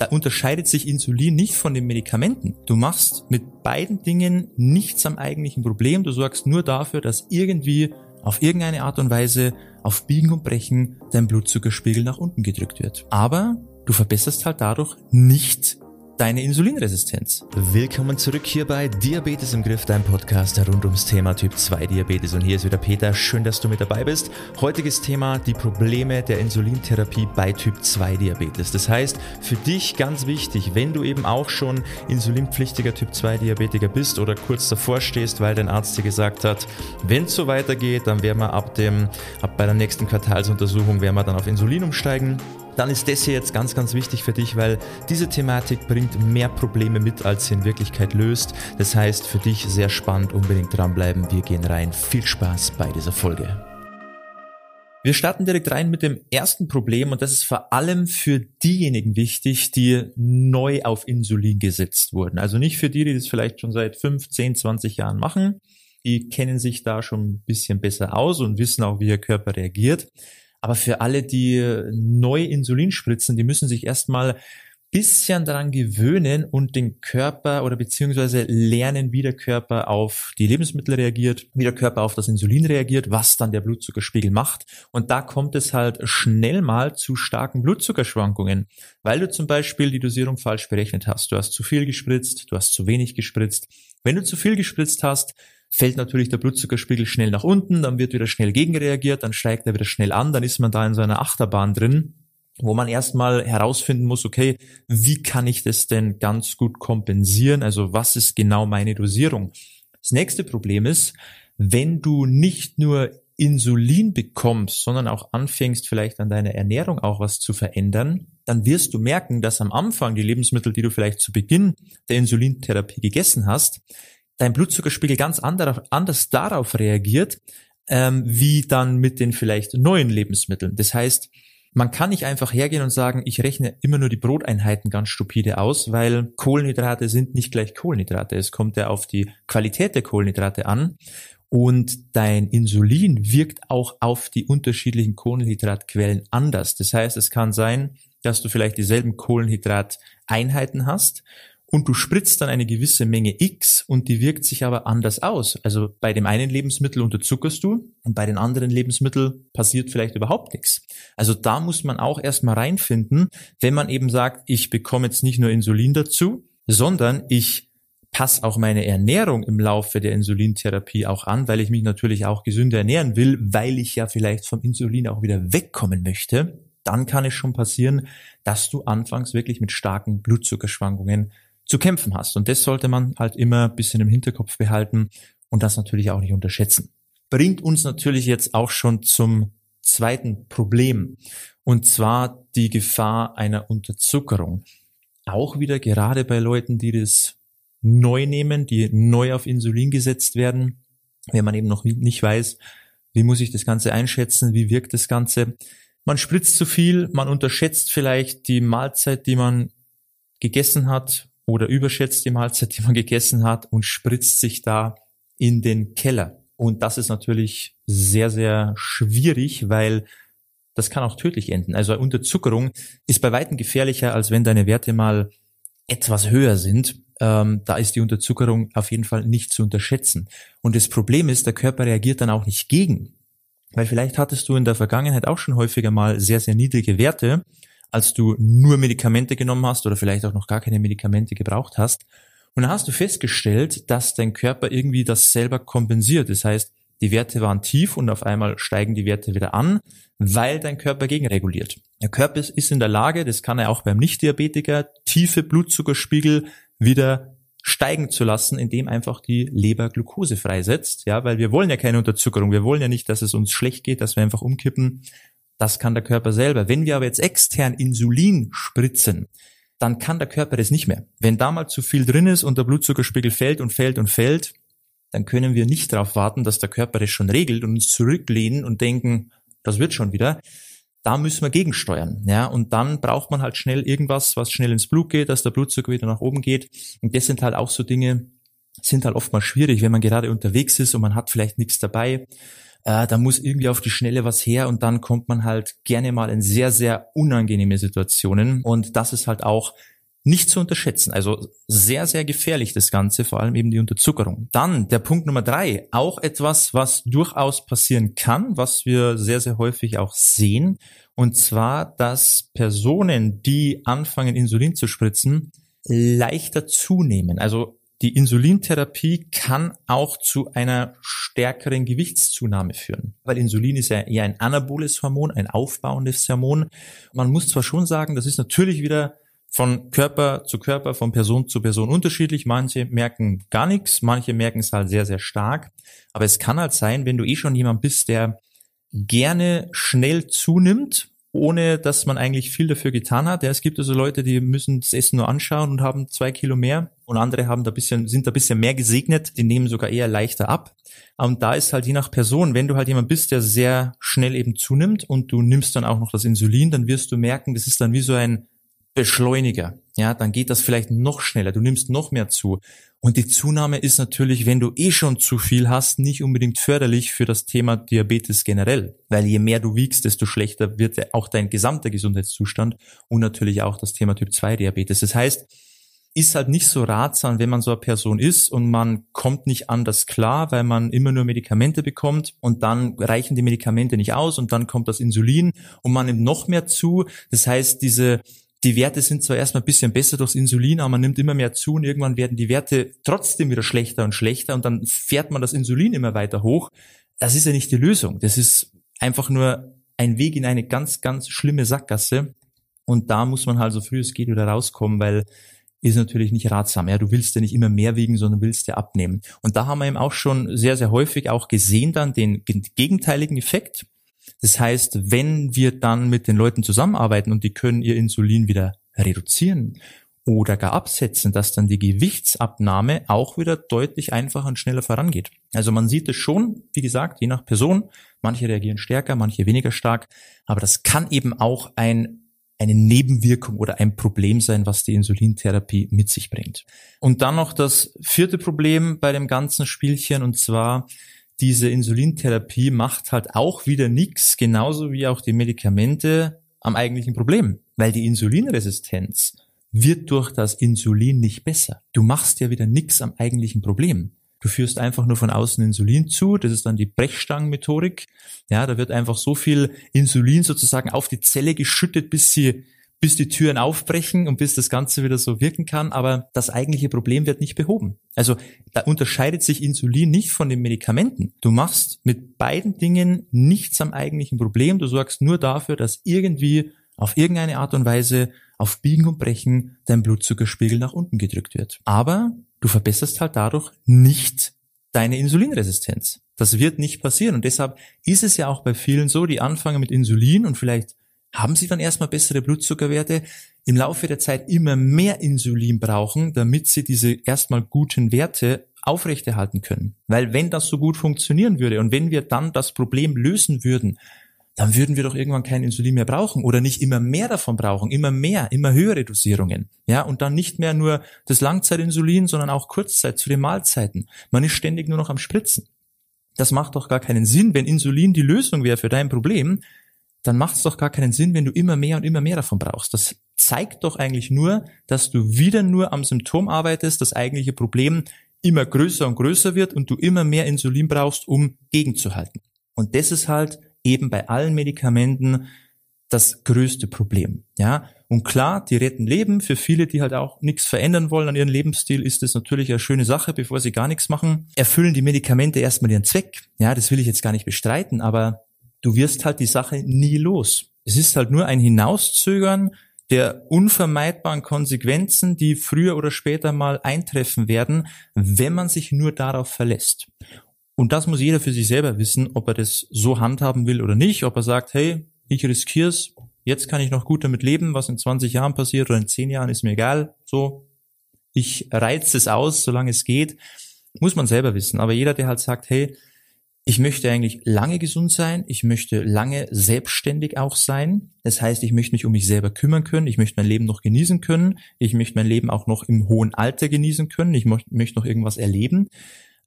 Da unterscheidet sich Insulin nicht von den Medikamenten. Du machst mit beiden Dingen nichts am eigentlichen Problem. Du sorgst nur dafür, dass irgendwie auf irgendeine Art und Weise auf Biegen und Brechen dein Blutzuckerspiegel nach unten gedrückt wird. Aber du verbesserst halt dadurch nicht deine Insulinresistenz. Willkommen zurück hier bei Diabetes im Griff, dein Podcast rund ums Thema Typ 2 Diabetes. Und hier ist wieder Peter. Schön, dass du mit dabei bist. Heutiges Thema die Probleme der Insulintherapie bei Typ 2 Diabetes. Das heißt, für dich ganz wichtig, wenn du eben auch schon insulinpflichtiger Typ 2 Diabetiker bist oder kurz davor stehst, weil dein Arzt dir gesagt hat, wenn es so weitergeht, dann werden wir ab dem, ab bei der nächsten Quartalsuntersuchung werden wir dann auf Insulin umsteigen dann ist das hier jetzt ganz, ganz wichtig für dich, weil diese Thematik bringt mehr Probleme mit, als sie in Wirklichkeit löst. Das heißt, für dich sehr spannend, unbedingt dranbleiben. Wir gehen rein. Viel Spaß bei dieser Folge. Wir starten direkt rein mit dem ersten Problem und das ist vor allem für diejenigen wichtig, die neu auf Insulin gesetzt wurden. Also nicht für die, die das vielleicht schon seit 5, 10, 20 Jahren machen. Die kennen sich da schon ein bisschen besser aus und wissen auch, wie ihr Körper reagiert. Aber für alle, die neu Insulin spritzen, die müssen sich erstmal bisschen daran gewöhnen und den Körper oder beziehungsweise lernen, wie der Körper auf die Lebensmittel reagiert, wie der Körper auf das Insulin reagiert, was dann der Blutzuckerspiegel macht. Und da kommt es halt schnell mal zu starken Blutzuckerschwankungen, weil du zum Beispiel die Dosierung falsch berechnet hast. Du hast zu viel gespritzt, du hast zu wenig gespritzt. Wenn du zu viel gespritzt hast, fällt natürlich der Blutzuckerspiegel schnell nach unten, dann wird wieder schnell gegenreagiert, dann steigt er wieder schnell an, dann ist man da in so einer Achterbahn drin, wo man erstmal herausfinden muss, okay, wie kann ich das denn ganz gut kompensieren? Also was ist genau meine Dosierung? Das nächste Problem ist, wenn du nicht nur Insulin bekommst, sondern auch anfängst vielleicht an deiner Ernährung auch was zu verändern, dann wirst du merken, dass am Anfang die Lebensmittel, die du vielleicht zu Beginn der Insulintherapie gegessen hast, dein Blutzuckerspiegel ganz anders darauf reagiert, ähm, wie dann mit den vielleicht neuen Lebensmitteln. Das heißt, man kann nicht einfach hergehen und sagen, ich rechne immer nur die Broteinheiten ganz stupide aus, weil Kohlenhydrate sind nicht gleich Kohlenhydrate. Es kommt ja auf die Qualität der Kohlenhydrate an. Und dein Insulin wirkt auch auf die unterschiedlichen Kohlenhydratquellen anders. Das heißt, es kann sein, dass du vielleicht dieselben Kohlenhydrateinheiten hast und du spritzt dann eine gewisse Menge X und die wirkt sich aber anders aus. Also bei dem einen Lebensmittel unterzuckerst du und bei den anderen Lebensmitteln passiert vielleicht überhaupt nichts. Also da muss man auch erstmal reinfinden, wenn man eben sagt, ich bekomme jetzt nicht nur Insulin dazu, sondern ich passe auch meine Ernährung im Laufe der Insulintherapie auch an, weil ich mich natürlich auch gesünder ernähren will, weil ich ja vielleicht vom Insulin auch wieder wegkommen möchte. Dann kann es schon passieren, dass du anfangs wirklich mit starken Blutzuckerschwankungen zu kämpfen hast. Und das sollte man halt immer ein bisschen im Hinterkopf behalten und das natürlich auch nicht unterschätzen. Bringt uns natürlich jetzt auch schon zum zweiten Problem. Und zwar die Gefahr einer Unterzuckerung. Auch wieder gerade bei Leuten, die das neu nehmen, die neu auf Insulin gesetzt werden, wenn man eben noch nicht weiß, wie muss ich das Ganze einschätzen, wie wirkt das Ganze. Man spritzt zu viel, man unterschätzt vielleicht die Mahlzeit, die man gegessen hat, oder überschätzt die Mahlzeit, die man gegessen hat und spritzt sich da in den Keller. Und das ist natürlich sehr, sehr schwierig, weil das kann auch tödlich enden. Also Unterzuckerung ist bei weitem gefährlicher, als wenn deine Werte mal etwas höher sind. Ähm, da ist die Unterzuckerung auf jeden Fall nicht zu unterschätzen. Und das Problem ist, der Körper reagiert dann auch nicht gegen. Weil vielleicht hattest du in der Vergangenheit auch schon häufiger mal sehr, sehr niedrige Werte als du nur Medikamente genommen hast oder vielleicht auch noch gar keine Medikamente gebraucht hast. Und dann hast du festgestellt, dass dein Körper irgendwie das selber kompensiert. Das heißt, die Werte waren tief und auf einmal steigen die Werte wieder an, weil dein Körper gegenreguliert. Der Körper ist in der Lage, das kann er auch beim Nichtdiabetiker, tiefe Blutzuckerspiegel wieder steigen zu lassen, indem einfach die Leber Glucose freisetzt, ja, weil wir wollen ja keine Unterzuckerung, wir wollen ja nicht, dass es uns schlecht geht, dass wir einfach umkippen, das kann der Körper selber. Wenn wir aber jetzt extern Insulin spritzen, dann kann der Körper das nicht mehr. Wenn da mal zu viel drin ist und der Blutzuckerspiegel fällt und fällt und fällt, dann können wir nicht darauf warten, dass der Körper das schon regelt und uns zurücklehnen und denken, das wird schon wieder. Da müssen wir gegensteuern, ja. Und dann braucht man halt schnell irgendwas, was schnell ins Blut geht, dass der Blutzucker wieder nach oben geht. Und das sind halt auch so Dinge, sind halt oftmals schwierig, wenn man gerade unterwegs ist und man hat vielleicht nichts dabei äh, da muss irgendwie auf die Schnelle was her und dann kommt man halt gerne mal in sehr, sehr unangenehme Situationen. Und das ist halt auch nicht zu unterschätzen. Also sehr, sehr gefährlich das Ganze, vor allem eben die Unterzuckerung. Dann der Punkt Nummer drei, auch etwas, was durchaus passieren kann, was wir sehr, sehr häufig auch sehen. Und zwar, dass Personen, die anfangen, Insulin zu spritzen, leichter zunehmen. Also die Insulintherapie kann auch zu einer stärkeren Gewichtszunahme führen, weil Insulin ist ja eher ein anaboles Hormon, ein aufbauendes Hormon. Man muss zwar schon sagen, das ist natürlich wieder von Körper zu Körper, von Person zu Person unterschiedlich. Manche merken gar nichts, manche merken es halt sehr, sehr stark. Aber es kann halt sein, wenn du eh schon jemand bist, der gerne schnell zunimmt, ohne dass man eigentlich viel dafür getan hat. Ja, es gibt also Leute, die müssen das Essen nur anschauen und haben zwei Kilo mehr und andere haben da bisschen, sind da bisschen mehr gesegnet, die nehmen sogar eher leichter ab. Und da ist halt je nach Person, wenn du halt jemand bist, der sehr schnell eben zunimmt und du nimmst dann auch noch das Insulin, dann wirst du merken, das ist dann wie so ein Beschleuniger. Ja, dann geht das vielleicht noch schneller. Du nimmst noch mehr zu. Und die Zunahme ist natürlich, wenn du eh schon zu viel hast, nicht unbedingt förderlich für das Thema Diabetes generell. Weil je mehr du wiegst, desto schlechter wird auch dein gesamter Gesundheitszustand und natürlich auch das Thema Typ 2 Diabetes. Das heißt, ist halt nicht so ratsam, wenn man so eine Person ist und man kommt nicht anders klar, weil man immer nur Medikamente bekommt und dann reichen die Medikamente nicht aus und dann kommt das Insulin und man nimmt noch mehr zu. Das heißt, diese die Werte sind zwar erstmal ein bisschen besser durchs Insulin, aber man nimmt immer mehr zu und irgendwann werden die Werte trotzdem wieder schlechter und schlechter und dann fährt man das Insulin immer weiter hoch. Das ist ja nicht die Lösung. Das ist einfach nur ein Weg in eine ganz, ganz schlimme Sackgasse. Und da muss man halt so früh es geht wieder rauskommen, weil ist natürlich nicht ratsam. Ja, du willst ja nicht immer mehr wiegen, sondern willst ja abnehmen. Und da haben wir eben auch schon sehr, sehr häufig auch gesehen dann den gegenteiligen Effekt. Das heißt, wenn wir dann mit den Leuten zusammenarbeiten und die können ihr Insulin wieder reduzieren oder gar absetzen, dass dann die Gewichtsabnahme auch wieder deutlich einfacher und schneller vorangeht. Also man sieht es schon, wie gesagt, je nach Person. Manche reagieren stärker, manche weniger stark. Aber das kann eben auch ein, eine Nebenwirkung oder ein Problem sein, was die Insulintherapie mit sich bringt. Und dann noch das vierte Problem bei dem ganzen Spielchen und zwar diese Insulintherapie macht halt auch wieder nichts, genauso wie auch die Medikamente am eigentlichen Problem, weil die Insulinresistenz wird durch das Insulin nicht besser. Du machst ja wieder nichts am eigentlichen Problem. Du führst einfach nur von außen Insulin zu, das ist dann die Brechstangenmethodik. Ja, da wird einfach so viel Insulin sozusagen auf die Zelle geschüttet, bis sie bis die Türen aufbrechen und bis das Ganze wieder so wirken kann, aber das eigentliche Problem wird nicht behoben. Also da unterscheidet sich Insulin nicht von den Medikamenten. Du machst mit beiden Dingen nichts am eigentlichen Problem, du sorgst nur dafür, dass irgendwie auf irgendeine Art und Weise auf Biegen und Brechen dein Blutzuckerspiegel nach unten gedrückt wird. Aber du verbesserst halt dadurch nicht deine Insulinresistenz. Das wird nicht passieren und deshalb ist es ja auch bei vielen so, die anfangen mit Insulin und vielleicht haben sie dann erstmal bessere Blutzuckerwerte, im Laufe der Zeit immer mehr Insulin brauchen, damit sie diese erstmal guten Werte aufrechterhalten können. Weil wenn das so gut funktionieren würde und wenn wir dann das Problem lösen würden, dann würden wir doch irgendwann kein Insulin mehr brauchen oder nicht immer mehr davon brauchen, immer mehr, immer höhere Dosierungen. Ja, und dann nicht mehr nur das Langzeitinsulin, sondern auch Kurzzeit zu den Mahlzeiten. Man ist ständig nur noch am Spritzen. Das macht doch gar keinen Sinn, wenn Insulin die Lösung wäre für dein Problem, dann macht es doch gar keinen Sinn, wenn du immer mehr und immer mehr davon brauchst. Das zeigt doch eigentlich nur, dass du wieder nur am Symptom arbeitest, das eigentliche Problem immer größer und größer wird und du immer mehr Insulin brauchst, um gegenzuhalten. Und das ist halt eben bei allen Medikamenten das größte Problem. Ja, und klar, die retten Leben. Für viele, die halt auch nichts verändern wollen an ihrem Lebensstil, ist das natürlich eine schöne Sache, bevor sie gar nichts machen. Erfüllen die Medikamente erstmal ihren Zweck. Ja, das will ich jetzt gar nicht bestreiten, aber du wirst halt die Sache nie los. Es ist halt nur ein Hinauszögern der unvermeidbaren Konsequenzen, die früher oder später mal eintreffen werden, wenn man sich nur darauf verlässt. Und das muss jeder für sich selber wissen, ob er das so handhaben will oder nicht, ob er sagt, hey, ich riskier's, jetzt kann ich noch gut damit leben, was in 20 Jahren passiert oder in 10 Jahren ist mir egal, so, ich reiz es aus, solange es geht, muss man selber wissen. Aber jeder, der halt sagt, hey, ich möchte eigentlich lange gesund sein. Ich möchte lange selbstständig auch sein. Das heißt, ich möchte mich um mich selber kümmern können. Ich möchte mein Leben noch genießen können. Ich möchte mein Leben auch noch im hohen Alter genießen können. Ich möchte noch irgendwas erleben.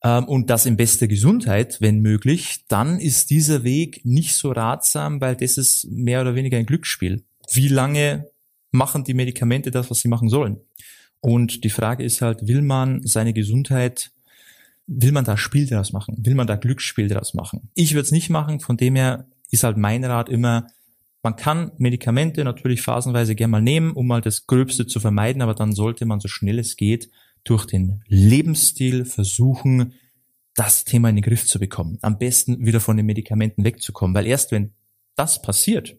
ähm, und das in bester Gesundheit, wenn möglich, dann ist dieser Weg nicht so ratsam, weil das ist mehr oder weniger ein Glücksspiel. Wie lange machen die Medikamente das, was sie machen sollen? Und die Frage ist halt, will man seine Gesundheit, will man da Spiel daraus machen? Will man da Glücksspiel daraus machen? Ich würde es nicht machen, von dem her ist halt mein Rat immer, man kann Medikamente natürlich phasenweise gerne mal nehmen, um mal das Gröbste zu vermeiden, aber dann sollte man so schnell es geht durch den Lebensstil versuchen, das Thema in den Griff zu bekommen. Am besten wieder von den Medikamenten wegzukommen, weil erst wenn das passiert,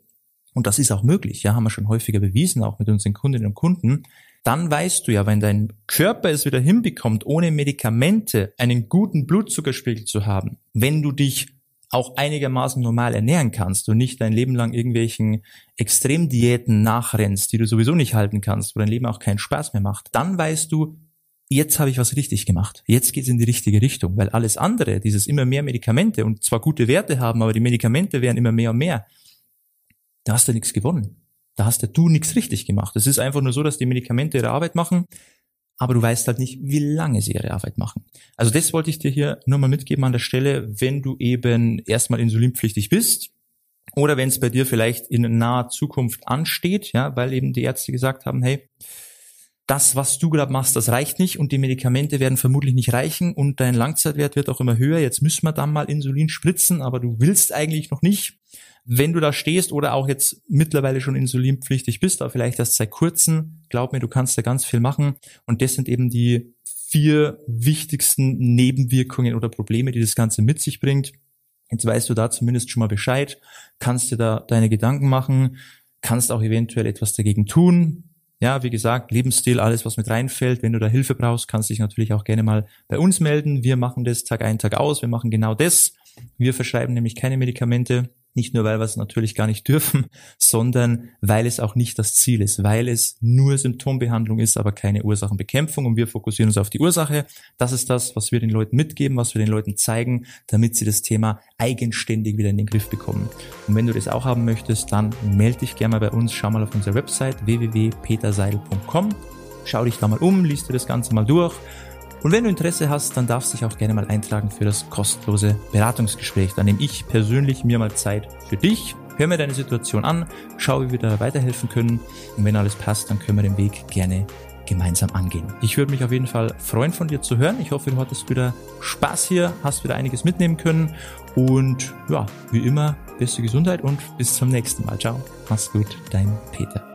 und das ist auch möglich, ja, haben wir schon häufiger bewiesen, auch mit unseren Kundinnen und Kunden, dann weißt du ja, wenn dein Körper es wieder hinbekommt, ohne Medikamente einen guten Blutzuckerspiegel zu haben, wenn du dich auch einigermaßen normal ernähren kannst und nicht dein Leben lang irgendwelchen Extremdiäten nachrennst, die du sowieso nicht halten kannst, wo dein Leben auch keinen Spaß mehr macht, dann weißt du, jetzt habe ich was richtig gemacht. Jetzt geht's in die richtige Richtung, weil alles andere, dieses immer mehr Medikamente und zwar gute Werte haben, aber die Medikamente werden immer mehr und mehr, da hast du nichts gewonnen. Da hast du nichts richtig gemacht. Es ist einfach nur so, dass die Medikamente ihre Arbeit machen aber du weißt halt nicht, wie lange sie ihre Arbeit machen. Also das wollte ich dir hier nur mal mitgeben an der Stelle, wenn du eben erstmal insulinpflichtig bist oder wenn es bei dir vielleicht in naher Zukunft ansteht, ja, weil eben die Ärzte gesagt haben, hey, das, was du gerade machst, das reicht nicht und die Medikamente werden vermutlich nicht reichen und dein Langzeitwert wird auch immer höher. Jetzt müssen wir dann mal Insulin spritzen, aber du willst eigentlich noch nicht wenn du da stehst oder auch jetzt mittlerweile schon insulinpflichtig bist, aber vielleicht erst seit kurzem, glaub mir, du kannst da ganz viel machen. Und das sind eben die vier wichtigsten Nebenwirkungen oder Probleme, die das Ganze mit sich bringt. Jetzt weißt du da zumindest schon mal Bescheid, kannst dir da deine Gedanken machen, kannst auch eventuell etwas dagegen tun. Ja, wie gesagt, Lebensstil, alles, was mit reinfällt. Wenn du da Hilfe brauchst, kannst dich natürlich auch gerne mal bei uns melden. Wir machen das Tag ein, Tag aus. Wir machen genau das. Wir verschreiben nämlich keine Medikamente. Nicht nur, weil wir es natürlich gar nicht dürfen, sondern weil es auch nicht das Ziel ist, weil es nur Symptombehandlung ist, aber keine Ursachenbekämpfung und wir fokussieren uns auf die Ursache. Das ist das, was wir den Leuten mitgeben, was wir den Leuten zeigen, damit sie das Thema eigenständig wieder in den Griff bekommen. Und wenn du das auch haben möchtest, dann melde dich gerne mal bei uns, schau mal auf unserer Website www.peterseidel.com, schau dich da mal um, liest dir das Ganze mal durch und wenn du Interesse hast, dann darfst du dich auch gerne mal eintragen für das kostenlose Beratungsgespräch. Dann nehme ich persönlich mir mal Zeit für dich. Hör mir deine Situation an, schau, wie wir da weiterhelfen können. Und wenn alles passt, dann können wir den Weg gerne gemeinsam angehen. Ich würde mich auf jeden Fall freuen, von dir zu hören. Ich hoffe, du hattest wieder Spaß hier, hast wieder einiges mitnehmen können. Und ja, wie immer, beste Gesundheit und bis zum nächsten Mal. Ciao. Mach's gut, dein Peter.